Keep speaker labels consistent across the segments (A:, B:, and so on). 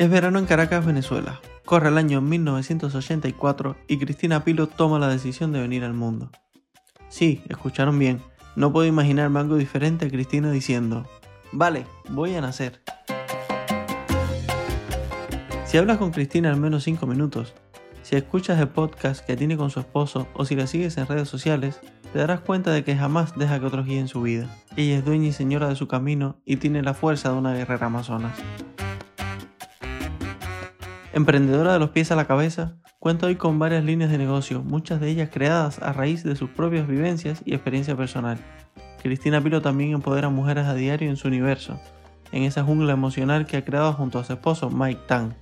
A: Es verano en Caracas, Venezuela. Corre el año 1984 y Cristina Pilo toma la decisión de venir al mundo. Sí, escucharon bien. No puedo imaginarme algo diferente a Cristina diciendo, vale, voy a nacer. Si hablas con Cristina al menos 5 minutos, si escuchas el podcast que tiene con su esposo o si la sigues en redes sociales, te darás cuenta de que jamás deja que otros guíen su vida. Ella es dueña y señora de su camino y tiene la fuerza de una guerrera amazonas. Emprendedora de los pies a la cabeza, cuenta hoy con varias líneas de negocio, muchas de ellas creadas a raíz de sus propias vivencias y experiencia personal. Cristina Pilo también empodera a mujeres a diario en su universo, en esa jungla emocional que ha creado junto a su esposo Mike Tang.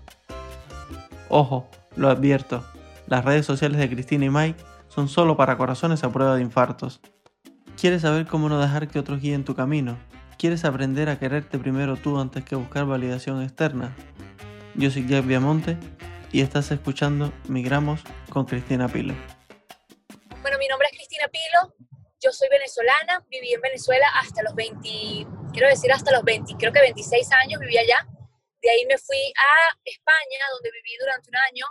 A: Ojo, lo advierto, las redes sociales de Cristina y Mike son solo para corazones a prueba de infartos. ¿Quieres saber cómo no dejar que otros guíen tu camino? ¿Quieres aprender a quererte primero tú antes que buscar validación externa? Yo soy Jack Viamonte y estás escuchando Migramos con Cristina Pilo.
B: Bueno, mi nombre es Cristina Pilo, yo soy venezolana, viví en Venezuela hasta los 20, quiero decir hasta los 20, creo que 26 años viví allá. De ahí me fui a España, donde viví durante un año.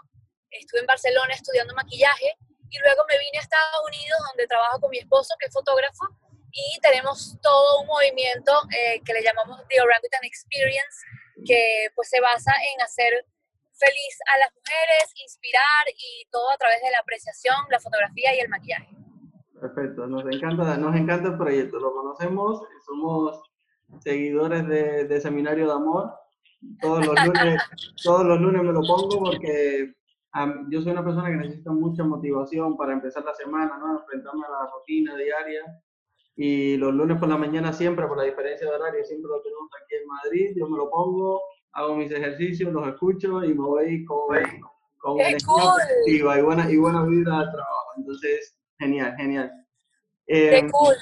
B: Estuve en Barcelona estudiando maquillaje y luego me vine a Estados Unidos donde trabajo con mi esposo que es fotógrafo y tenemos todo un movimiento eh, que le llamamos The Orangutan Experience que pues se basa en hacer feliz a las mujeres, inspirar y todo a través de la apreciación, la fotografía y el maquillaje.
A: Perfecto, nos encanta, nos encanta el proyecto, lo conocemos, somos seguidores de, de Seminario de Amor, todos los lunes, todos los lunes me lo pongo porque yo soy una persona que necesita mucha motivación para empezar la semana, ¿no? Enfrentarme a la rutina diaria. Y los lunes por la mañana siempre, por la diferencia de horario, siempre lo tenemos aquí en Madrid. Yo me lo pongo, hago mis ejercicios, los escucho y me voy con, con
B: energía positiva
A: y buena, y buena vida al trabajo. Entonces, genial, genial.
B: Qué em, cool.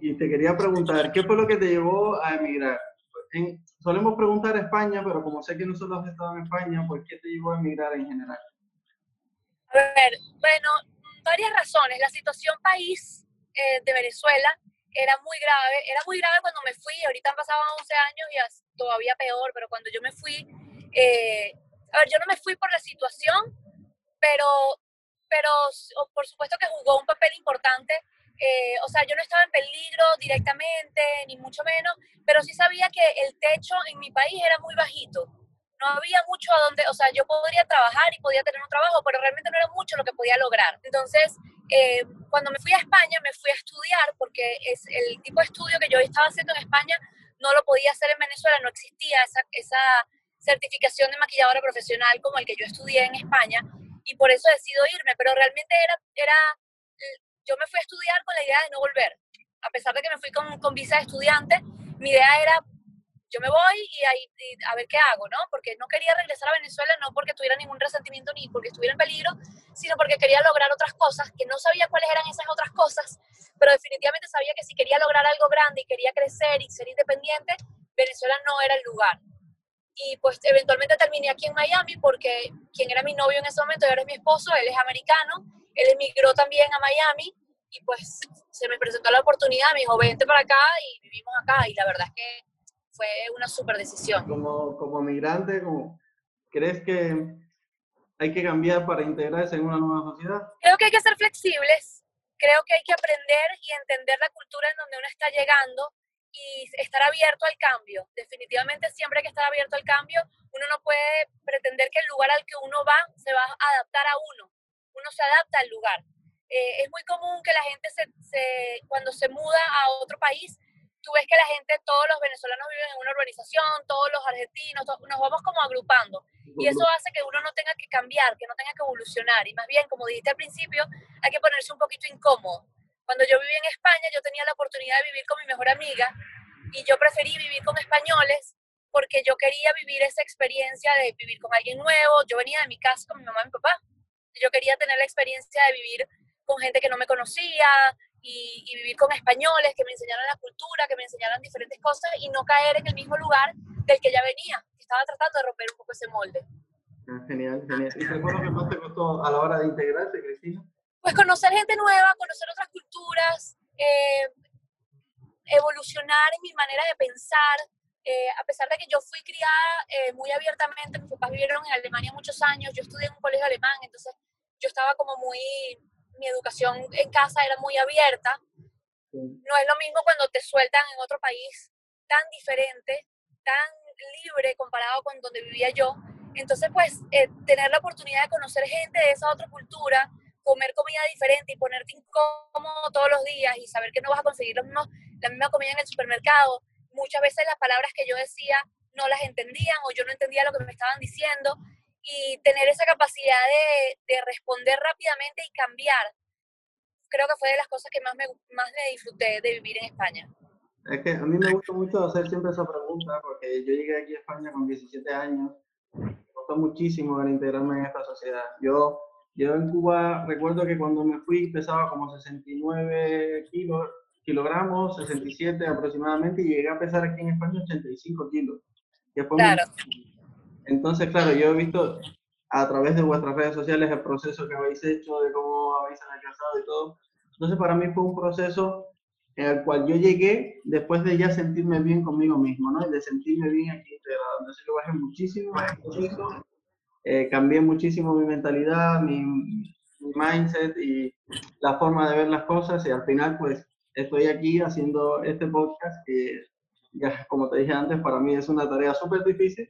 A: Y te quería preguntar, ¿qué fue lo que te llevó a emigrar? solemos preguntar a España, pero como sé que no solo has estado en España, pues ¿qué te llevó a emigrar en general?
B: A ver, bueno, varias razones. La situación país eh, de Venezuela era muy grave, era muy grave cuando me fui, ahorita han pasado 11 años y todavía peor, pero cuando yo me fui, eh, a ver, yo no me fui por la situación, pero, pero por supuesto que jugó un papel importante eh, o sea, yo no estaba en peligro directamente, ni mucho menos, pero sí sabía que el techo en mi país era muy bajito. No había mucho a donde, o sea, yo podría trabajar y podía tener un trabajo, pero realmente no era mucho lo que podía lograr. Entonces, eh, cuando me fui a España, me fui a estudiar, porque es el tipo de estudio que yo estaba haciendo en España no lo podía hacer en Venezuela, no existía esa, esa certificación de maquilladora profesional como el que yo estudié en España, y por eso decido irme, pero realmente era, era yo me fui a estudiar con la idea de no volver. A pesar de que me fui con, con visa de estudiante, mi idea era, yo me voy y, ahí, a ver qué hago, ¿no? Porque no quería regresar a Venezuela, no porque tuviera ningún resentimiento ni porque estuviera en peligro, sino porque quería lograr otras cosas, que no sabía cuáles eran esas otras cosas, pero definitivamente sabía que si quería lograr algo grande y quería crecer y ser independiente, Venezuela no era el lugar. Y pues eventualmente terminé aquí en Miami porque quien era mi novio en ese momento, ahora es mi esposo, él es americano, él emigró también a Miami y pues se me presentó la oportunidad, me dijo, vente para acá y vivimos acá y la verdad es que fue una súper decisión.
A: Como, como migrante, como, ¿crees que hay que cambiar para integrarse en una nueva sociedad?
B: Creo que hay que ser flexibles, creo que hay que aprender y entender la cultura en donde uno está llegando y estar abierto al cambio. Definitivamente siempre hay que estar abierto al cambio. Uno no puede pretender que el lugar al que uno va se va a adaptar a uno. Uno se adapta al lugar. Eh, es muy común que la gente se, cuando se muda a otro país, tú ves que la gente, todos los venezolanos viven en una urbanización, todos los argentinos, nos vamos como agrupando. Y eso hace que uno no tenga que cambiar, que no tenga que evolucionar. Y más bien, como dijiste al principio, hay que ponerse un poquito incómodo. Cuando yo viví en España, yo tenía la oportunidad de vivir con mi mejor amiga y yo preferí vivir con españoles porque yo quería vivir esa experiencia de vivir con alguien nuevo. Yo venía de mi casa con mi mamá y mi papá. Yo quería tener la experiencia de vivir con gente que no me conocía y, vivir con españoles que me enseñaran la cultura, que me enseñaran diferentes cosas y no caer en el mismo lugar del que ya venía. Estaba tratando de romper un poco ese molde.
A: Ah, genial, genial. ¿Y qué fue lo que más te costó a la hora de integrarse, Cristina?
B: Pues conocer gente nueva, conocer otras culturas, eh, evolucionar en mi manera de pensar, eh, a pesar de que yo fui criada eh, muy abiertamente, mis papás vivieron en Alemania muchos años, yo estudié en un colegio alemán, entonces yo estaba como muy, mi educación en casa era muy abierta. No es lo mismo cuando te sueltan en otro país tan diferente, tan libre comparado con donde vivía yo. Entonces, pues, eh, tener la oportunidad de conocer gente de esa otra cultura, comer comida diferente y ponerte incómodo todos los días y saber que no vas a conseguir la misma comida en el supermercado. Muchas veces las palabras que yo decía no las entendían o yo no entendía lo que me estaban diciendo y tener esa capacidad de, de responder rápidamente y cambiar, creo que fue de las cosas que más me, más me disfruté de vivir en España.
C: Es que a mí me gusta mucho hacer siempre esa pregunta porque yo llegué aquí a España con 17 años, me costó muchísimo integrarme en esta sociedad. Yo yo en Cuba recuerdo que cuando me fui pesaba como 69 kilos, kilogramos, 67 aproximadamente, y llegué a pesar aquí en España 85 kilos.
B: claro.
C: Entonces, claro, yo he visto a través de vuestras redes sociales el proceso que habéis hecho, de cómo habéis adelgazado y todo. Entonces, para mí fue un proceso en el cual yo llegué después de ya sentirme bien conmigo mismo, ¿no? Y de sentirme bien aquí integrado. Entonces, yo bajé muchísimo, muchísimo eh, cambié muchísimo mi mentalidad, mi, mindset y la forma de ver las cosas y al final pues estoy aquí haciendo este podcast que ya como te dije antes para mí es una tarea súper difícil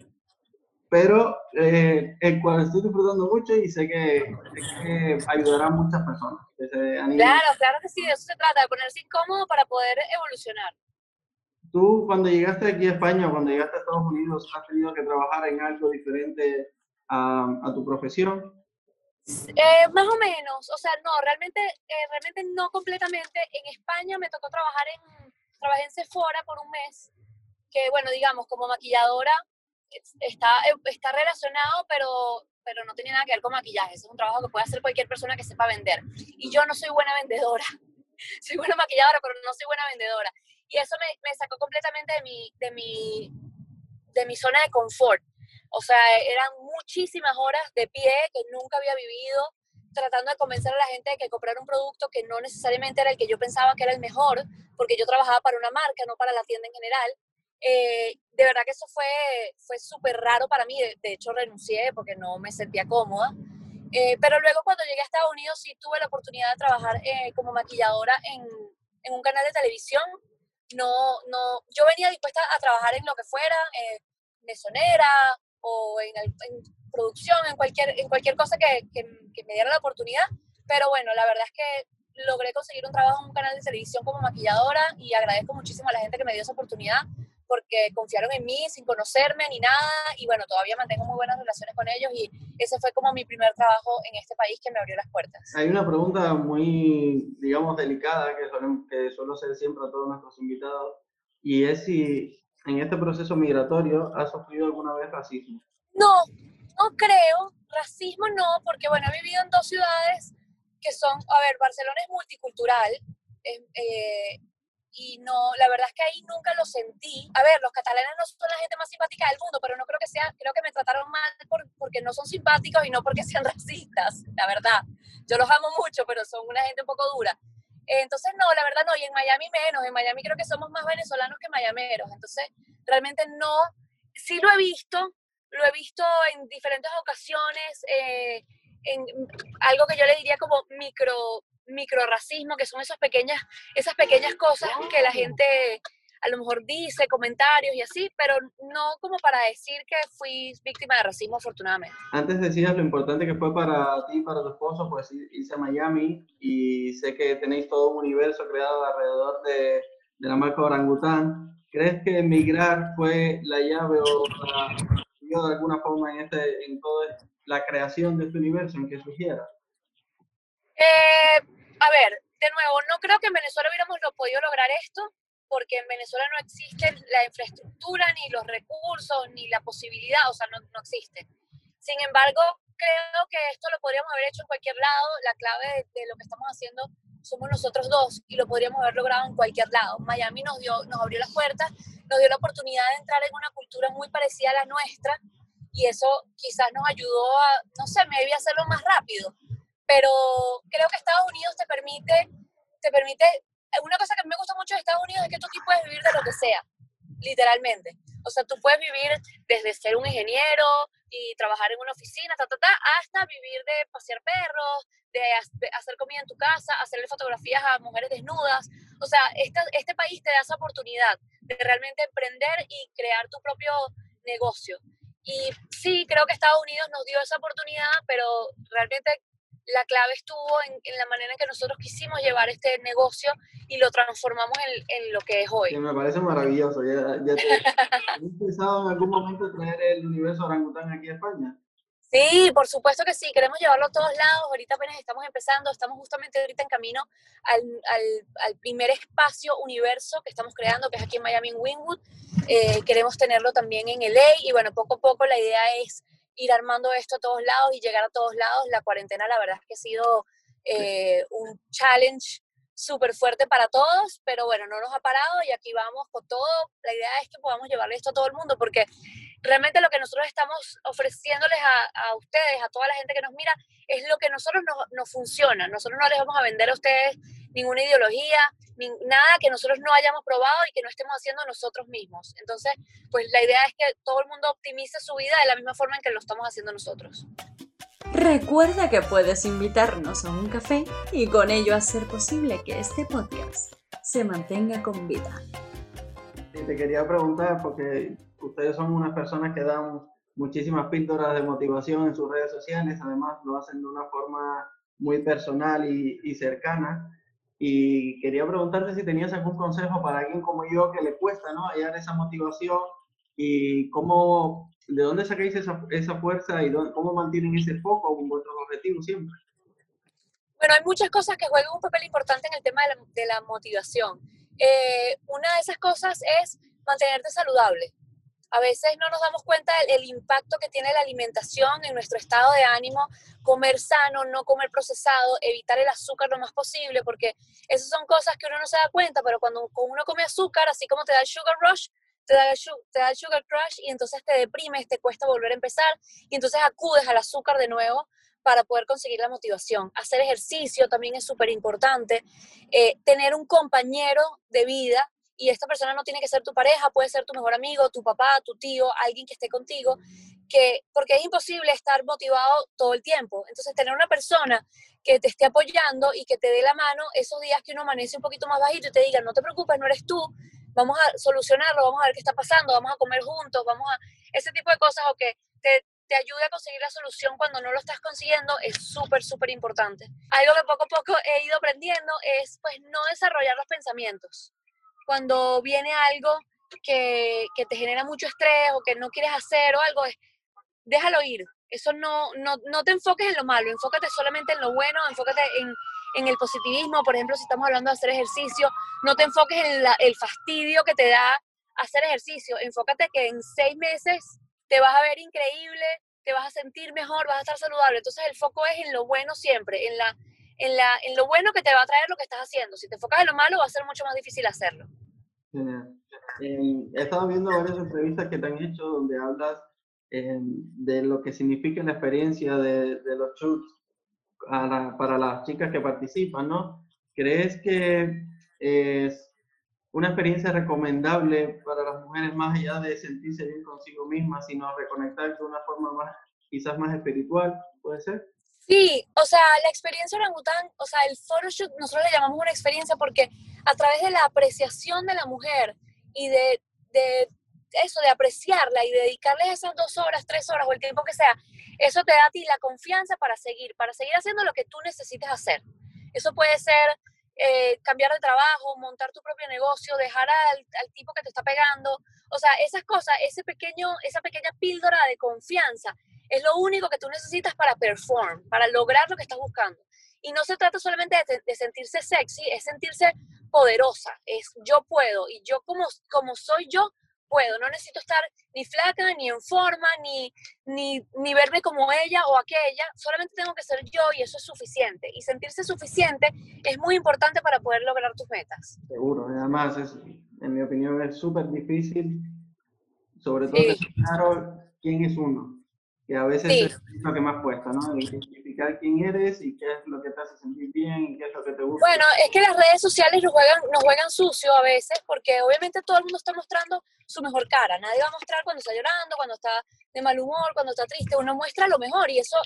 C: pero eh, el cual estoy disfrutando mucho y sé que, que ayudará a muchas personas.
B: claro, claro que sí, de eso se trata, de ponerse incómodo para poder evolucionar.
C: Tú cuando llegaste aquí a España, cuando llegaste a Estados Unidos, has tenido que trabajar en algo diferente a, tu profesión?
B: Eh, más o menos, o sea, no, realmente, eh, realmente no completamente. En España me tocó trabajar en, trabajé en Sephora por un mes, que bueno, digamos, como maquilladora está, está relacionado, pero, pero no tiene nada que ver con maquillaje. es un trabajo que puede hacer cualquier persona que sepa vender. Y yo no soy buena vendedora. soy buena maquilladora, pero no soy buena vendedora. Y eso me, me sacó completamente de mi, de, mi, de mi zona de confort. O sea, eran muchísimas horas de pie que nunca había vivido, tratando de convencer a la gente de que comprar un producto que no necesariamente era el que yo pensaba que era el mejor, porque yo trabajaba para una marca, no para la tienda en general. Eh, de verdad que eso fue, fue súper raro para mí, de, hecho renuncié porque no me sentía cómoda. Eh, pero luego cuando llegué a Estados Unidos sí tuve la oportunidad de trabajar eh, como maquilladora en, en, un canal de televisión. No, no, yo venía dispuesta a trabajar en lo que fuera, mesonera, o en, producción, en cualquier, en cualquier cosa que, que, me diera la oportunidad. Pero bueno, la verdad es que logré conseguir un trabajo en un canal de televisión como maquilladora y agradezco muchísimo a la gente que me dio esa oportunidad porque confiaron en mí sin conocerme ni nada y bueno, todavía mantengo muy buenas relaciones con ellos y ese fue como mi primer trabajo en este país que me abrió las puertas.
C: Hay una pregunta muy, digamos, delicada que, suelo, que suelo hacer siempre a todos nuestros invitados y es si en este proceso migratorio has sufrido alguna vez racismo?
B: No, no creo. Racismo no, porque bueno, he vivido en dos ciudades que son, a ver, Barcelona es multicultural. Eh, y no, la verdad es que ahí nunca lo sentí. A ver, los catalanes no son la gente más simpática del mundo, pero no creo que sea, creo que me trataron mal porque no son simpáticos y no porque sean racistas, la verdad. Yo los amo mucho, pero son una gente un poco dura. Entonces, no, la verdad no, y en Miami menos, en Miami creo que somos más venezolanos que mayameros, entonces realmente no, sí lo he visto, lo he visto en diferentes ocasiones, eh, en algo que yo le diría como micro, micro racismo, que son esas pequeñas, esas pequeñas cosas que la gente a lo mejor dice comentarios y así, pero no como para decir que fui víctima de racismo afortunadamente.
C: Antes decías lo importante que fue para ti y para tu esposo, pues irse a Miami y sé que tenéis todo un universo creado alrededor de, de la marca Orangután. ¿Crees que emigrar fue la llave o la, de alguna forma en, este, en toda la creación de este universo en que surgiera?
B: Eh, a ver, de nuevo, no creo que en Venezuela hubiéramos podido lograr esto, porque en Venezuela no existe la infraestructura, ni los recursos, ni la posibilidad, o sea, no, no existe. Sin embargo, creo que esto lo podríamos haber hecho en cualquier lado. La clave de, lo que estamos haciendo somos nosotros dos y lo podríamos haber logrado en cualquier lado. Miami nos, dio, nos abrió las puertas, nos dio la oportunidad de entrar en una cultura muy parecida a la nuestra y eso quizás nos ayudó a, no sé, me debía hacerlo más rápido. Pero creo que Estados Unidos te permite, te permite una cosa que me gusta mucho de Estados Unidos es que tú aquí puedes vivir de lo que sea, literalmente. O sea, tú puedes vivir desde ser un ingeniero y trabajar en una oficina, ta, ta, ta, hasta vivir de pasear perros, de, hacer comida en tu casa, hacerle fotografías a mujeres desnudas. O sea, este, este país te da esa oportunidad de realmente emprender y crear tu propio negocio. Y sí, creo que Estados Unidos nos dio esa oportunidad, pero realmente la clave estuvo en, la manera en que nosotros quisimos llevar este negocio y lo transformamos en, en lo que es hoy.
C: me parece maravilloso. ¿Ya, ya te, ¿Has pensado en algún momento traer el universo orangután aquí a España?
B: Sí, por supuesto que sí, queremos llevarlo a todos lados, ahorita apenas estamos empezando, estamos justamente ahorita en camino al, al, al primer espacio universo que estamos creando, que es aquí en Miami, en Wynwood, eh, queremos tenerlo también en LA y bueno, poco a poco la idea es ir armando esto a todos lados y llegar a todos lados. La cuarentena la verdad es que ha sido eh, un challenge súper fuerte para todos, pero bueno, no nos ha parado y aquí vamos con todo. La idea es que podamos llevarle esto a todo el mundo porque realmente lo que nosotros estamos ofreciéndoles a, ustedes, a toda la gente que nos mira, es lo que nosotros nos, nos funciona. Nosotros no les vamos a vender a ustedes ninguna ideología, ni, nada que nosotros no hayamos probado y que no estemos haciendo nosotros mismos. Entonces, pues la idea es que todo el mundo optimice su vida de la misma forma en que lo estamos haciendo nosotros.
D: Recuerda que puedes invitarnos a un café y con ello hacer posible que este podcast se mantenga con vida.
C: te quería preguntar, porque ustedes son unas personas que dan muchísimas píldoras de motivación en sus redes sociales, además lo hacen de una forma muy personal y, y cercana. Y quería preguntarte si tenías algún consejo para alguien como yo que le cuesta, ¿no? Hallar esa motivación y cómo, de dónde sacáis esa, esa fuerza y cómo mantienen ese foco con vuestros objetivos siempre.
B: Bueno, hay muchas cosas que juegan un papel importante en el tema de la, de la motivación. Eh, una de esas cosas es mantenerte saludable a veces no nos damos cuenta del, impacto que tiene la alimentación en nuestro estado de ánimo, comer sano, no comer procesado, evitar el azúcar lo más posible, porque esas son cosas que uno no se da cuenta, pero cuando uno come azúcar, así como te da el sugar rush, te da, el, te da sugar crush y entonces te deprimes, te cuesta volver a empezar y entonces acudes al azúcar de nuevo para poder conseguir la motivación. Hacer ejercicio también es súper importante. Eh, tener un compañero de vida y esta persona no tiene que ser tu pareja, puede ser tu mejor amigo, tu papá, tu tío, alguien que esté contigo, que, porque es imposible estar motivado todo el tiempo. Entonces, tener una persona que te esté apoyando y que te dé la mano esos días que uno amanece un poquito más bajito y te diga, no te preocupes, no eres tú, vamos a solucionarlo, vamos a ver qué está pasando, vamos a comer juntos, vamos a... Ese tipo de cosas o que te, te ayude a conseguir la solución cuando no lo estás consiguiendo es súper, súper importante. Algo que poco a poco he ido aprendiendo es pues no desarrollar los pensamientos cuando viene algo que, que, te genera mucho estrés o que no quieres hacer o algo, es, déjalo ir. Eso no, no, no te enfoques en lo malo, enfócate solamente en lo bueno, enfócate en, en el positivismo. Por ejemplo, si estamos hablando de hacer ejercicio, no te enfoques en el fastidio que te da hacer ejercicio. Enfócate que en seis meses te vas a ver increíble, te vas a sentir mejor, vas a estar saludable. Entonces el foco es en lo bueno siempre, en, la, en, la, en lo bueno que te va a traer lo que estás haciendo. Si te enfocas en lo malo, va a ser mucho más difícil hacerlo.
C: He estado viendo varias entrevistas que te han hecho donde hablas eh, de lo que significa la experiencia de, de los shoots para las chicas que participan, ¿no? ¿Crees que es una experiencia recomendable para las mujeres más allá de sentirse bien consigo mismas, sino reconectar de una forma más, quizás más espiritual? ¿Puede ser?
B: Sí, o sea, la experiencia orangután, o sea, el photoshoot, nosotros le llamamos una experiencia porque a través de la apreciación de la mujer y de, de eso, de apreciarla y dedicarle esas dos horas, tres horas o el tiempo que sea, eso te da a ti la confianza para seguir, para seguir haciendo lo que tú necesites hacer. Eso puede ser eh, cambiar de trabajo, montar tu propio negocio, dejar al, al, tipo que te está pegando. O sea, esas cosas, ese pequeño, esa pequeña píldora de confianza es lo único que tú necesitas para perform, para lograr lo que estás buscando. Y no se trata solamente de, de sentirse sexy, es sentirse poderosa, es yo puedo y yo como, como soy yo, puedo, no necesito estar ni flaca, ni en forma, ni, ni, ni, verme como ella o aquella, solamente tengo que ser yo y eso es suficiente. Y sentirse suficiente es muy importante para poder lograr tus metas.
C: Seguro, además, es, en mi opinión, es súper difícil, sobre todo sí. claro quién es uno, que a veces sí. es lo que más cuesta, ¿no? Identificar quién eres y qué es lo que te hace sentir bien y qué es lo que te gusta.
B: Bueno, es que las redes sociales nos juegan, nos juegan sucio a veces porque obviamente todo el mundo está mostrando su mejor cara. Nadie va a mostrar cuando está llorando, cuando está de mal humor, cuando está triste. Uno muestra lo mejor y eso,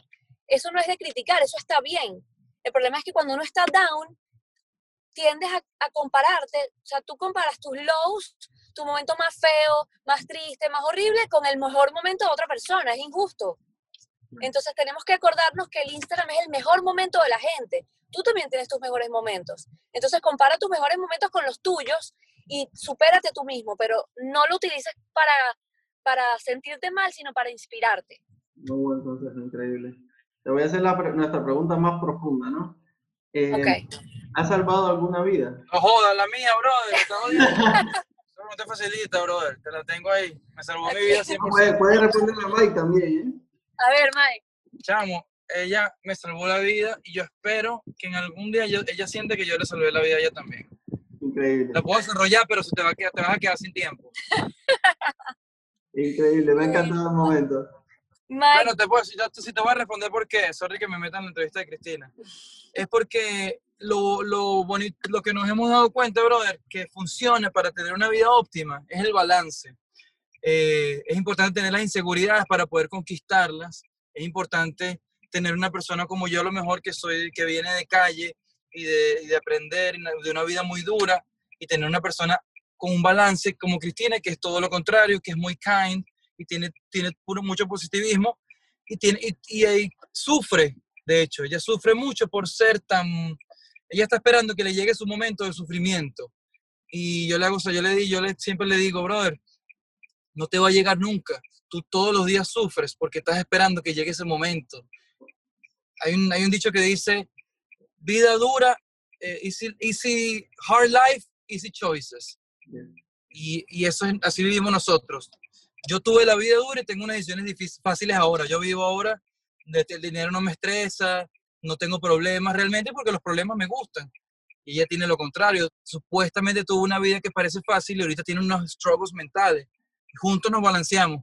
B: eso no es de criticar, eso está bien. El problema es que cuando uno está down, tiendes a, a compararte, o sea, tú comparas tus lows, tu momento más feo, más triste, más horrible con el mejor momento de otra persona, es injusto. Entonces tenemos que acordarnos que el Instagram es el mejor momento de la gente. Tú también tienes tus mejores momentos. Entonces compara tus mejores momentos con los tuyos y supérate tú mismo, pero no lo utilices para, para sentirte mal, sino para inspirarte.
C: Muy consejo, increíble. Te voy a hacer la, pre- nuestra pregunta más profunda, ¿no? Eh,
B: Ok.
C: ¿Has salvado alguna vida?
E: No jodas, la mía, brother. Eso no te facilita, brother. Te la tengo ahí. Me salvó mi vida 100%.
C: Puedes puede responder a Mike también, ¿eh?
B: A ver, Mike.
E: Chamo, ella me salvó la vida y yo espero que en algún día yo- ella siente que yo le salvé la vida a ella también.
C: Increíble.
E: La puedo desarrollar, pero se te, va a quedar, te vas a quedar sin tiempo.
C: Increíble, me ha encantado el momento.
B: Mike,
E: Bueno, te puedo ya te- sí te voy a responder por qué. Sorry que me metan en la entrevista de Cristina. Es porque lo, lo, bonito, lo que nos hemos dado cuenta, brother, que funciona para tener una vida óptima es el balance. Eh, es importante tener las inseguridades para poder conquistarlas. Es importante tener una persona como yo, a lo mejor que soy, que viene de calle y de, y de aprender de una vida muy dura, y tener una persona con un balance como Cristina, que es todo lo contrario, que es muy kind y tiene, tiene puro, mucho positivismo y, tiene, y, y ahí sufre, de hecho, ella sufre mucho por ser tan... Ella está esperando que le llegue su momento de sufrimiento. Y yo le hago, o sea, yo le, di- yo le siempre le digo, brother, no te va a llegar nunca. Tú todos los días sufres porque estás esperando que llegue ese momento. Hay un, hay un dicho que dice, vida dura, eh, easy, easy, hard life, easy choices. Y, y eso es, así vivimos nosotros. Yo tuve la vida dura y tengo unas decisiones difíciles, fáciles ahora. Yo vivo ahora, el dinero no me estresa, no tengo problemas realmente porque los problemas me gustan. Y ella tiene lo contrario. Supuestamente tuvo una vida que parece fácil y ahorita tiene unos struggles mentales. Juntos nos balanceamos.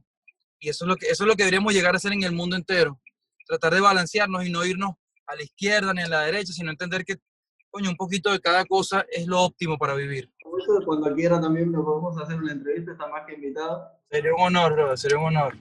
E: Y eso es lo que, eso es lo que deberíamos llegar a hacer en el mundo entero. Tratar de balancearnos y no irnos a la izquierda ni a la derecha, sino entender que, coño, un poquito de cada cosa es lo óptimo para vivir.
C: Eso, cuando quiera también nos podemos hacer una entrevista, está más que invitado.
E: Sería un honor, bro, sería un honor.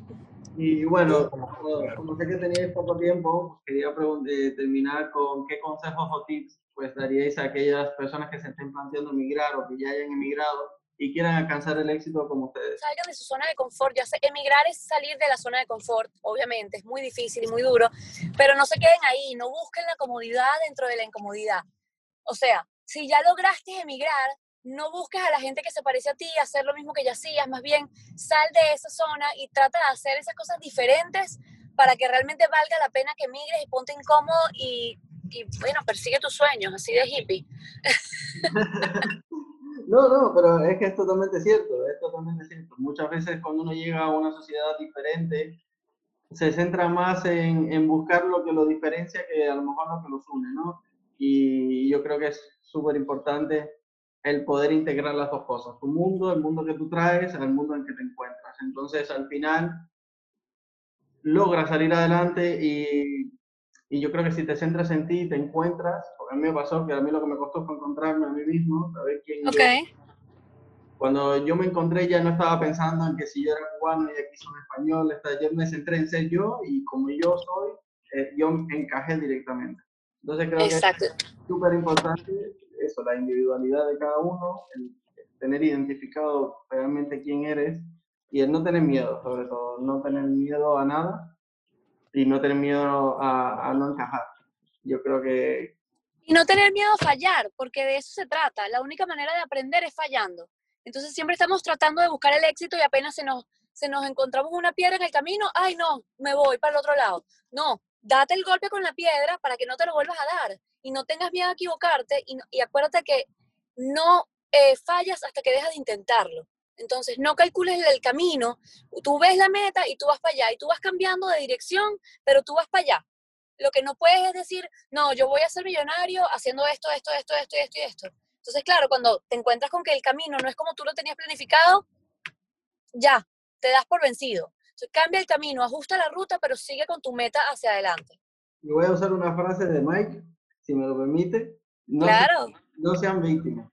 C: Y bueno, como, como sé que teníais poco tiempo, pues quería eh, terminar con qué consejos o tips pues daríais a aquellas personas que se estén planteando emigrar o que ya hayan emigrado y quieran alcanzar el éxito como ustedes.
B: salgan de su zona de confort. Ya sé, emigrar es salir de la zona de confort, obviamente, es muy difícil y muy duro, pero no se queden ahí, no busquen la comodidad dentro de la incomodidad. O sea, si ya lograste emigrar, no busques a la gente que se parece a ti, hacer lo mismo que ya hacías, más bien sal de esa zona y trata de hacer esas cosas diferentes para que realmente valga la pena que emigres y ponte incómodo y, y bueno, persigue tus sueños, así de hippie.
C: No, no, pero es que es totalmente cierto, es totalmente cierto. Muchas veces cuando uno llega a una sociedad diferente, se centra más en, en buscar lo que lo diferencia que a lo mejor lo que los une, ¿no? Y yo creo que es súper importante el poder integrar las dos cosas, tu mundo, el mundo que tú traes, al mundo en que te encuentras. Entonces, al final, logras salir adelante y, y yo creo que si te centras en ti, te encuentras, porque a mí me pasó que a mí lo que me costó fue encontrarme a mí mismo, saber quién yo cuando yo me encontré ya no estaba pensando en que si yo era cubano y aquí soy español, yo me centré en ser yo y como yo soy, eh, yo encajé directamente. Entonces creo
B: Exacto.
C: que es súper importante eso, la individualidad de cada uno, el tener identificado realmente quién eres y el no tener miedo, sobre todo, no tener miedo a nada y no tener miedo a, a no encajar. Yo creo que
B: Y no tener miedo a fallar, porque de eso se trata. La única manera de aprender es fallando. Entonces siempre estamos tratando de buscar el éxito y apenas se nos, se nos encontramos una piedra en el camino, ay no, me voy para el otro lado. No, date el golpe con la piedra para que no te lo vuelvas a dar y no tengas miedo a equivocarte y, y acuérdate que no eh, fallas hasta que dejas de intentarlo. Entonces no calcules el camino, tú ves la meta y tú vas para allá y tú vas cambiando de dirección, pero tú vas para allá. Lo que no puedes es decir, no, yo voy a ser millonario haciendo esto, esto, esto, esto, esto y esto. Entonces, claro, cuando te encuentras con que el camino no es como tú lo tenías planificado, ya, te das por vencido. Entonces, cambia el camino, ajusta la ruta, pero sigue con tu meta hacia adelante.
C: y voy a usar una frase de Mike, si me lo permite. No se- no sean víctimas.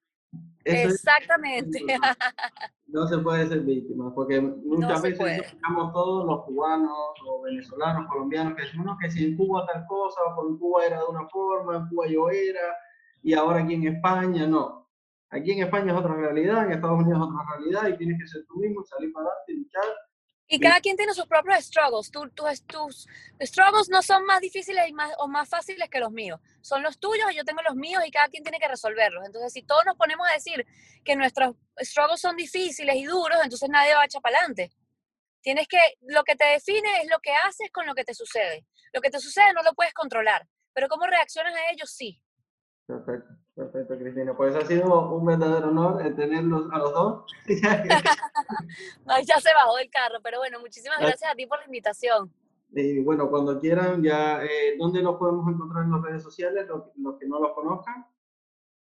C: Eso es-
B: exactamente.
C: no se puede ser víctima, porque muchas
B: se
C: veces estamos todos los cubanos o venezolanos, colombianos, que decimos "No, que si en Cuba tal cosa, o en Cuba era de una forma, en Cuba yo era, y ahora aquí en España no. Aquí en España es otra realidad, en Estados Unidos es otra realidad, y tienes que ser tú mismo, salir para adelante, luchar.
B: Y cada quien tiene sus propios struggles. Tú- tus, tus struggles no son más difíciles y más, o más fáciles que los míos. Son los tuyos y yo tengo los míos y cada quien tiene que resolverlos. Entonces, si todos nos ponemos a decir que nuestros struggles son difíciles y duros, entonces nadie va a echar para adelante. Tienes que, lo que te define es lo que haces con lo que te sucede. Lo que te sucede no lo puedes controlar, pero cómo reaccionas a ello sí.
C: Perfecto, perfecto, Cristina. Pues ha sido un verdadero honor el tenerlos a los dos.
B: Ay, ya se bajó del carro, pero bueno, muchísimas gracias a ti por la invitación.
C: Y bueno, cuando quieran, ya, eh, ¿dónde los podemos encontrar en las redes sociales? Los, los que no los conozcan.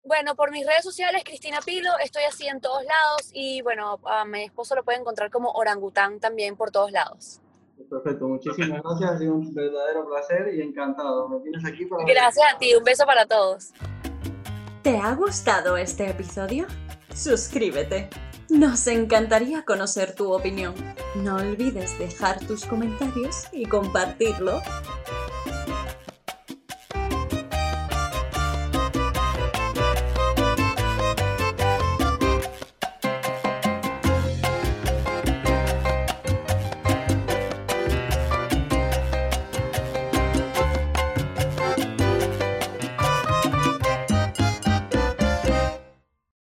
B: Bueno, por mis redes sociales, Cristina Pilo, estoy así en todos lados y bueno, a mi esposo lo puede encontrar como orangután también por todos lados.
C: Perfecto, muchísimas gracias. Ha sido un verdadero placer y encantado. Me tienes aquí para.
B: Gracias a ti, un beso para todos.
D: ¿Te ha gustado este episodio? Suscríbete. Nos encantaría conocer tu opinión. No olvides dejar tus comentarios y compartirlo.